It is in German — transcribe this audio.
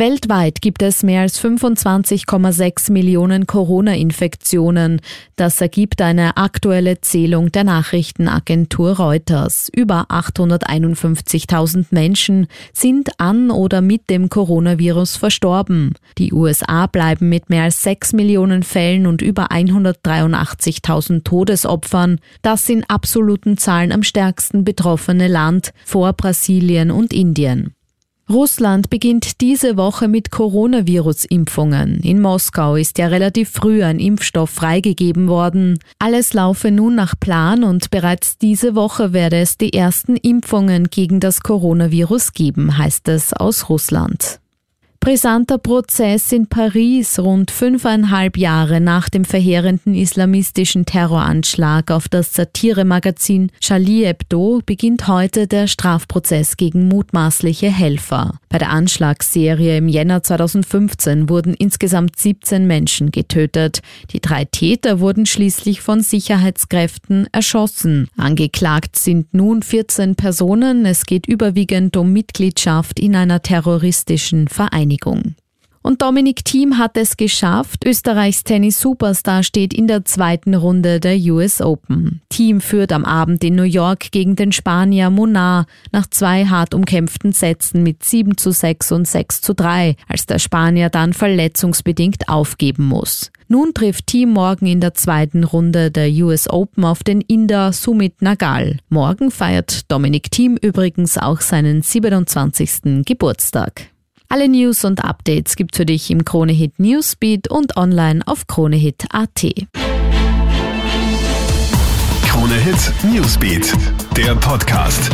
Weltweit gibt es mehr als 25,6 Millionen Corona-Infektionen. Das ergibt eine aktuelle Zählung der Nachrichtenagentur Reuters. Über 851.000 Menschen sind an oder mit dem Coronavirus verstorben. Die USA bleiben mit mehr als 6 Millionen Fällen und über 183.000 Todesopfern das in absoluten Zahlen am stärksten betroffene Land vor Brasilien und Indien. Russland beginnt diese Woche mit Coronavirus-Impfungen. In Moskau ist ja relativ früh ein Impfstoff freigegeben worden. Alles laufe nun nach Plan und bereits diese Woche werde es die ersten Impfungen gegen das Coronavirus geben, heißt es aus Russland. Brisanter Prozess in Paris rund fünfeinhalb Jahre nach dem verheerenden islamistischen Terroranschlag auf das Satiremagazin Charlie Hebdo beginnt heute der Strafprozess gegen mutmaßliche Helfer. Bei der Anschlagsserie im Jänner 2015 wurden insgesamt 17 Menschen getötet. Die drei Täter wurden schließlich von Sicherheitskräften erschossen. Angeklagt sind nun 14 Personen. Es geht überwiegend um Mitgliedschaft in einer terroristischen Vereinigung. Und Dominik Thiem hat es geschafft. Österreichs Tennis-Superstar steht in der zweiten Runde der US Open. Thiem führt am Abend in New York gegen den Spanier Monar nach zwei hart umkämpften Sätzen mit 7 zu 6 und 6 zu 3, als der Spanier dann verletzungsbedingt aufgeben muss. Nun trifft Thiem morgen in der zweiten Runde der US Open auf den Inder Sumit Nagal. Morgen feiert Dominik Thiem übrigens auch seinen 27. Geburtstag. Alle News und Updates gibt's für dich im Kronehit Newsbeat und online auf kronehit.at. Kronehit Newsbeat, der Podcast.